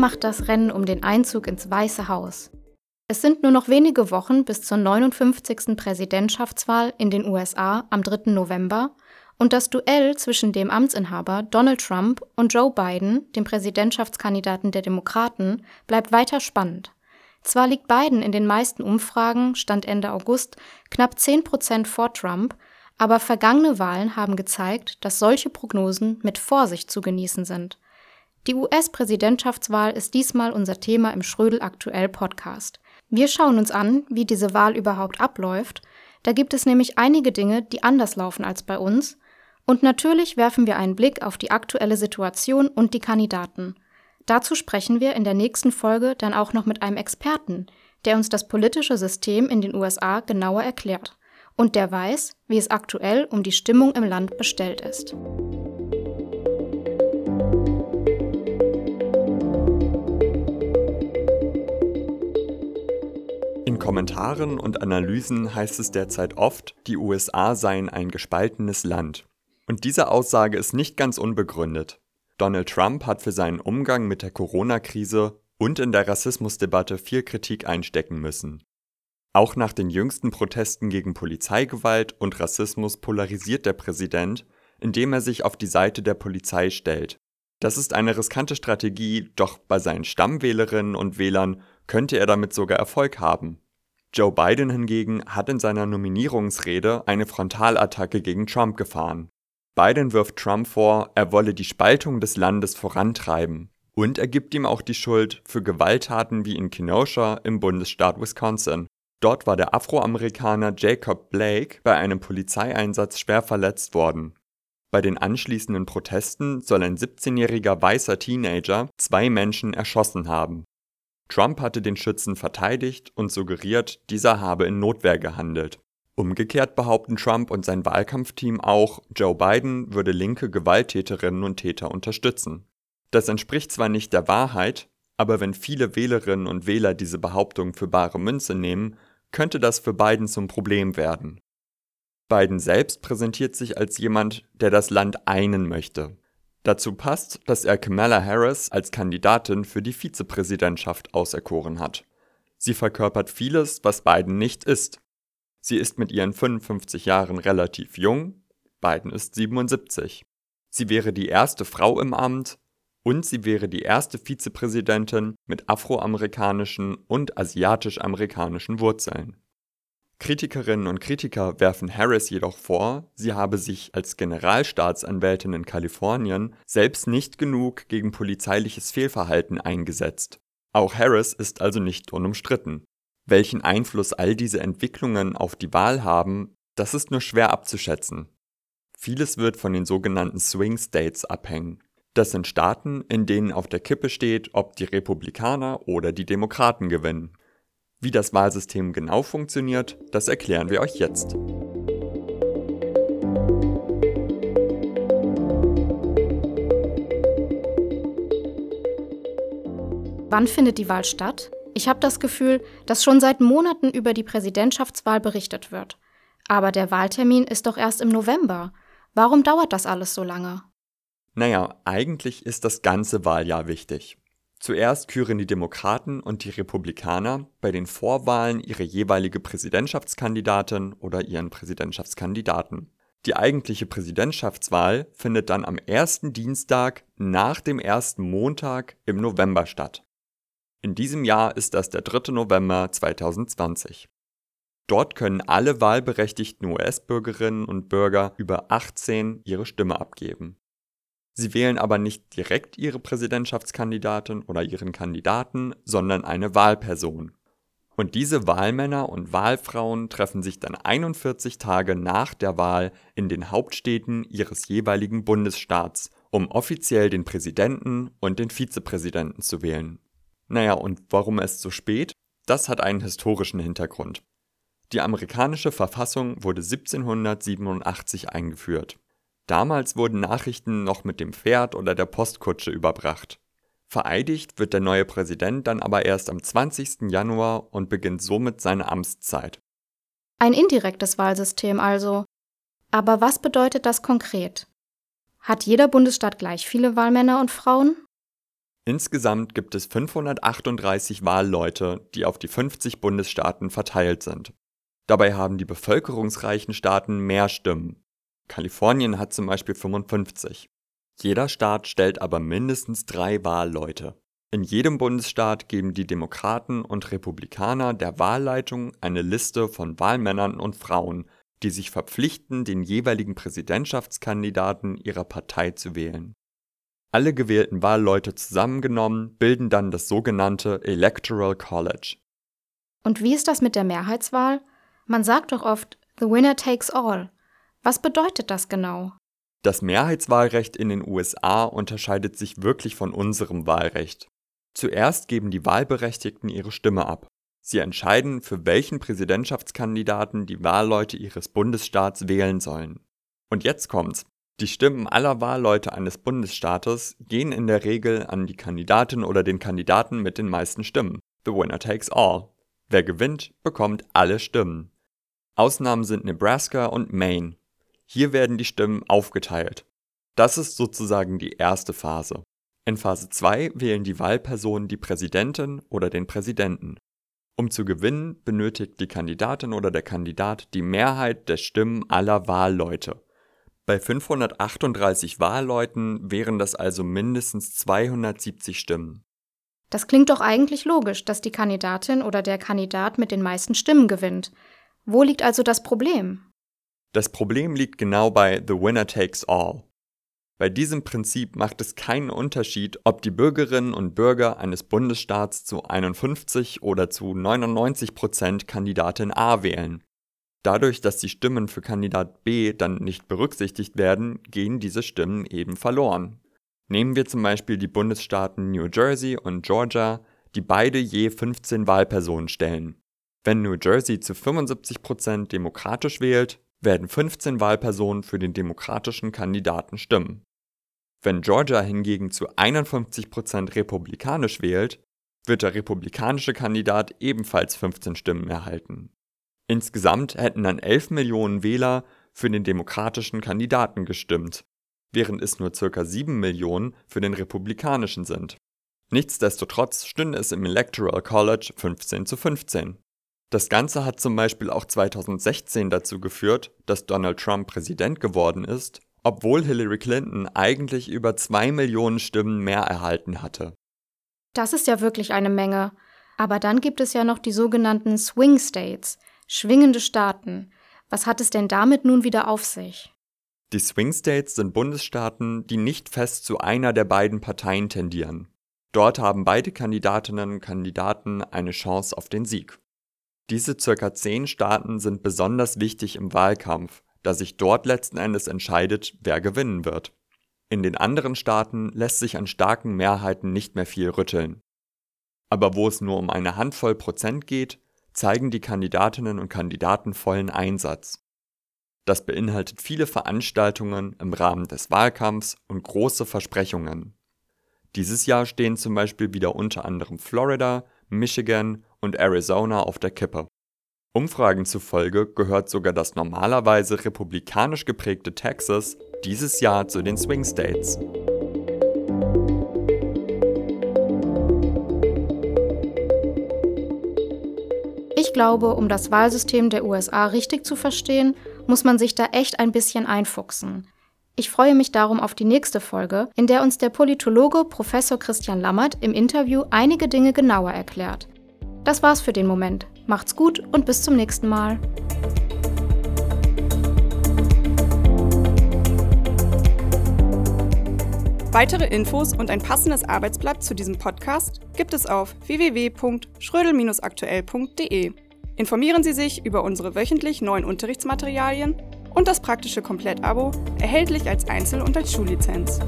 macht das Rennen um den Einzug ins Weiße Haus. Es sind nur noch wenige Wochen bis zur 59. Präsidentschaftswahl in den USA am 3. November und das Duell zwischen dem Amtsinhaber Donald Trump und Joe Biden, dem Präsidentschaftskandidaten der Demokraten, bleibt weiter spannend. Zwar liegt Biden in den meisten Umfragen, Stand Ende August, knapp 10 Prozent vor Trump, aber vergangene Wahlen haben gezeigt, dass solche Prognosen mit Vorsicht zu genießen sind. Die US-Präsidentschaftswahl ist diesmal unser Thema im Schrödel Aktuell Podcast. Wir schauen uns an, wie diese Wahl überhaupt abläuft. Da gibt es nämlich einige Dinge, die anders laufen als bei uns. Und natürlich werfen wir einen Blick auf die aktuelle Situation und die Kandidaten. Dazu sprechen wir in der nächsten Folge dann auch noch mit einem Experten, der uns das politische System in den USA genauer erklärt und der weiß, wie es aktuell um die Stimmung im Land bestellt ist. Kommentaren und Analysen heißt es derzeit oft, die USA seien ein gespaltenes Land. Und diese Aussage ist nicht ganz unbegründet. Donald Trump hat für seinen Umgang mit der Corona-Krise und in der Rassismusdebatte viel Kritik einstecken müssen. Auch nach den jüngsten Protesten gegen Polizeigewalt und Rassismus polarisiert der Präsident, indem er sich auf die Seite der Polizei stellt. Das ist eine riskante Strategie, doch bei seinen Stammwählerinnen und Wählern könnte er damit sogar Erfolg haben. Joe Biden hingegen hat in seiner Nominierungsrede eine Frontalattacke gegen Trump gefahren. Biden wirft Trump vor, er wolle die Spaltung des Landes vorantreiben. Und er gibt ihm auch die Schuld für Gewalttaten wie in Kenosha im Bundesstaat Wisconsin. Dort war der Afroamerikaner Jacob Blake bei einem Polizeieinsatz schwer verletzt worden. Bei den anschließenden Protesten soll ein 17-jähriger weißer Teenager zwei Menschen erschossen haben. Trump hatte den Schützen verteidigt und suggeriert, dieser habe in Notwehr gehandelt. Umgekehrt behaupten Trump und sein Wahlkampfteam auch, Joe Biden würde linke Gewalttäterinnen und Täter unterstützen. Das entspricht zwar nicht der Wahrheit, aber wenn viele Wählerinnen und Wähler diese Behauptung für bare Münze nehmen, könnte das für Biden zum Problem werden. Biden selbst präsentiert sich als jemand, der das Land einen möchte. Dazu passt, dass er Kamala Harris als Kandidatin für die Vizepräsidentschaft auserkoren hat. Sie verkörpert vieles, was Biden nicht ist. Sie ist mit ihren 55 Jahren relativ jung, Biden ist 77. Sie wäre die erste Frau im Amt und sie wäre die erste Vizepräsidentin mit afroamerikanischen und asiatisch-amerikanischen Wurzeln. Kritikerinnen und Kritiker werfen Harris jedoch vor, sie habe sich als Generalstaatsanwältin in Kalifornien selbst nicht genug gegen polizeiliches Fehlverhalten eingesetzt. Auch Harris ist also nicht unumstritten. Welchen Einfluss all diese Entwicklungen auf die Wahl haben, das ist nur schwer abzuschätzen. Vieles wird von den sogenannten Swing States abhängen. Das sind Staaten, in denen auf der Kippe steht, ob die Republikaner oder die Demokraten gewinnen. Wie das Wahlsystem genau funktioniert, das erklären wir euch jetzt. Wann findet die Wahl statt? Ich habe das Gefühl, dass schon seit Monaten über die Präsidentschaftswahl berichtet wird. Aber der Wahltermin ist doch erst im November. Warum dauert das alles so lange? Naja, eigentlich ist das ganze Wahljahr wichtig. Zuerst küren die Demokraten und die Republikaner bei den Vorwahlen ihre jeweilige Präsidentschaftskandidatin oder ihren Präsidentschaftskandidaten. Die eigentliche Präsidentschaftswahl findet dann am ersten Dienstag nach dem ersten Montag im November statt. In diesem Jahr ist das der 3. November 2020. Dort können alle wahlberechtigten US-Bürgerinnen und Bürger über 18 ihre Stimme abgeben. Sie wählen aber nicht direkt ihre Präsidentschaftskandidatin oder ihren Kandidaten, sondern eine Wahlperson. Und diese Wahlmänner und Wahlfrauen treffen sich dann 41 Tage nach der Wahl in den Hauptstädten ihres jeweiligen Bundesstaats, um offiziell den Präsidenten und den Vizepräsidenten zu wählen. Naja, und warum es so spät? Das hat einen historischen Hintergrund. Die amerikanische Verfassung wurde 1787 eingeführt. Damals wurden Nachrichten noch mit dem Pferd oder der Postkutsche überbracht. Vereidigt wird der neue Präsident dann aber erst am 20. Januar und beginnt somit seine Amtszeit. Ein indirektes Wahlsystem also. Aber was bedeutet das konkret? Hat jeder Bundesstaat gleich viele Wahlmänner und Frauen? Insgesamt gibt es 538 Wahlleute, die auf die 50 Bundesstaaten verteilt sind. Dabei haben die bevölkerungsreichen Staaten mehr Stimmen. Kalifornien hat zum Beispiel 55. Jeder Staat stellt aber mindestens drei Wahlleute. In jedem Bundesstaat geben die Demokraten und Republikaner der Wahlleitung eine Liste von Wahlmännern und Frauen, die sich verpflichten, den jeweiligen Präsidentschaftskandidaten ihrer Partei zu wählen. Alle gewählten Wahlleute zusammengenommen bilden dann das sogenannte Electoral College. Und wie ist das mit der Mehrheitswahl? Man sagt doch oft, the winner takes all. Was bedeutet das genau? Das Mehrheitswahlrecht in den USA unterscheidet sich wirklich von unserem Wahlrecht. Zuerst geben die Wahlberechtigten ihre Stimme ab. Sie entscheiden, für welchen Präsidentschaftskandidaten die Wahlleute ihres Bundesstaats wählen sollen. Und jetzt kommt's. Die Stimmen aller Wahlleute eines Bundesstaates gehen in der Regel an die Kandidatin oder den Kandidaten mit den meisten Stimmen. The winner takes all. Wer gewinnt, bekommt alle Stimmen. Ausnahmen sind Nebraska und Maine. Hier werden die Stimmen aufgeteilt. Das ist sozusagen die erste Phase. In Phase 2 wählen die Wahlpersonen die Präsidentin oder den Präsidenten. Um zu gewinnen, benötigt die Kandidatin oder der Kandidat die Mehrheit der Stimmen aller Wahlleute. Bei 538 Wahlleuten wären das also mindestens 270 Stimmen. Das klingt doch eigentlich logisch, dass die Kandidatin oder der Kandidat mit den meisten Stimmen gewinnt. Wo liegt also das Problem? Das Problem liegt genau bei The Winner Takes All. Bei diesem Prinzip macht es keinen Unterschied, ob die Bürgerinnen und Bürger eines Bundesstaats zu 51 oder zu 99 Prozent Kandidatin A wählen. Dadurch, dass die Stimmen für Kandidat B dann nicht berücksichtigt werden, gehen diese Stimmen eben verloren. Nehmen wir zum Beispiel die Bundesstaaten New Jersey und Georgia, die beide je 15 Wahlpersonen stellen. Wenn New Jersey zu 75% demokratisch wählt, werden 15 Wahlpersonen für den demokratischen Kandidaten stimmen. Wenn Georgia hingegen zu 51% republikanisch wählt, wird der republikanische Kandidat ebenfalls 15 Stimmen erhalten. Insgesamt hätten dann 11 Millionen Wähler für den demokratischen Kandidaten gestimmt, während es nur ca. 7 Millionen für den republikanischen sind. Nichtsdestotrotz stünde es im Electoral College 15 zu 15. Das Ganze hat zum Beispiel auch 2016 dazu geführt, dass Donald Trump Präsident geworden ist, obwohl Hillary Clinton eigentlich über 2 Millionen Stimmen mehr erhalten hatte. Das ist ja wirklich eine Menge. Aber dann gibt es ja noch die sogenannten Swing States, Schwingende Staaten. Was hat es denn damit nun wieder auf sich? Die Swing States sind Bundesstaaten, die nicht fest zu einer der beiden Parteien tendieren. Dort haben beide Kandidatinnen und Kandidaten eine Chance auf den Sieg. Diese circa zehn Staaten sind besonders wichtig im Wahlkampf, da sich dort letzten Endes entscheidet, wer gewinnen wird. In den anderen Staaten lässt sich an starken Mehrheiten nicht mehr viel rütteln. Aber wo es nur um eine Handvoll Prozent geht, zeigen die Kandidatinnen und Kandidaten vollen Einsatz. Das beinhaltet viele Veranstaltungen im Rahmen des Wahlkampfs und große Versprechungen. Dieses Jahr stehen zum Beispiel wieder unter anderem Florida, Michigan und Arizona auf der Kippe. Umfragen zufolge gehört sogar das normalerweise republikanisch geprägte Texas dieses Jahr zu den Swing States. Ich glaube, um das Wahlsystem der USA richtig zu verstehen, muss man sich da echt ein bisschen einfuchsen. Ich freue mich darum auf die nächste Folge, in der uns der Politologe Professor Christian Lammert im Interview einige Dinge genauer erklärt. Das war's für den Moment. Macht's gut und bis zum nächsten Mal. Weitere Infos und ein passendes Arbeitsblatt zu diesem Podcast gibt es auf www.schrödel-aktuell.de. Informieren Sie sich über unsere wöchentlich neuen Unterrichtsmaterialien und das praktische Komplettabo, erhältlich als Einzel- und als Schullizenz.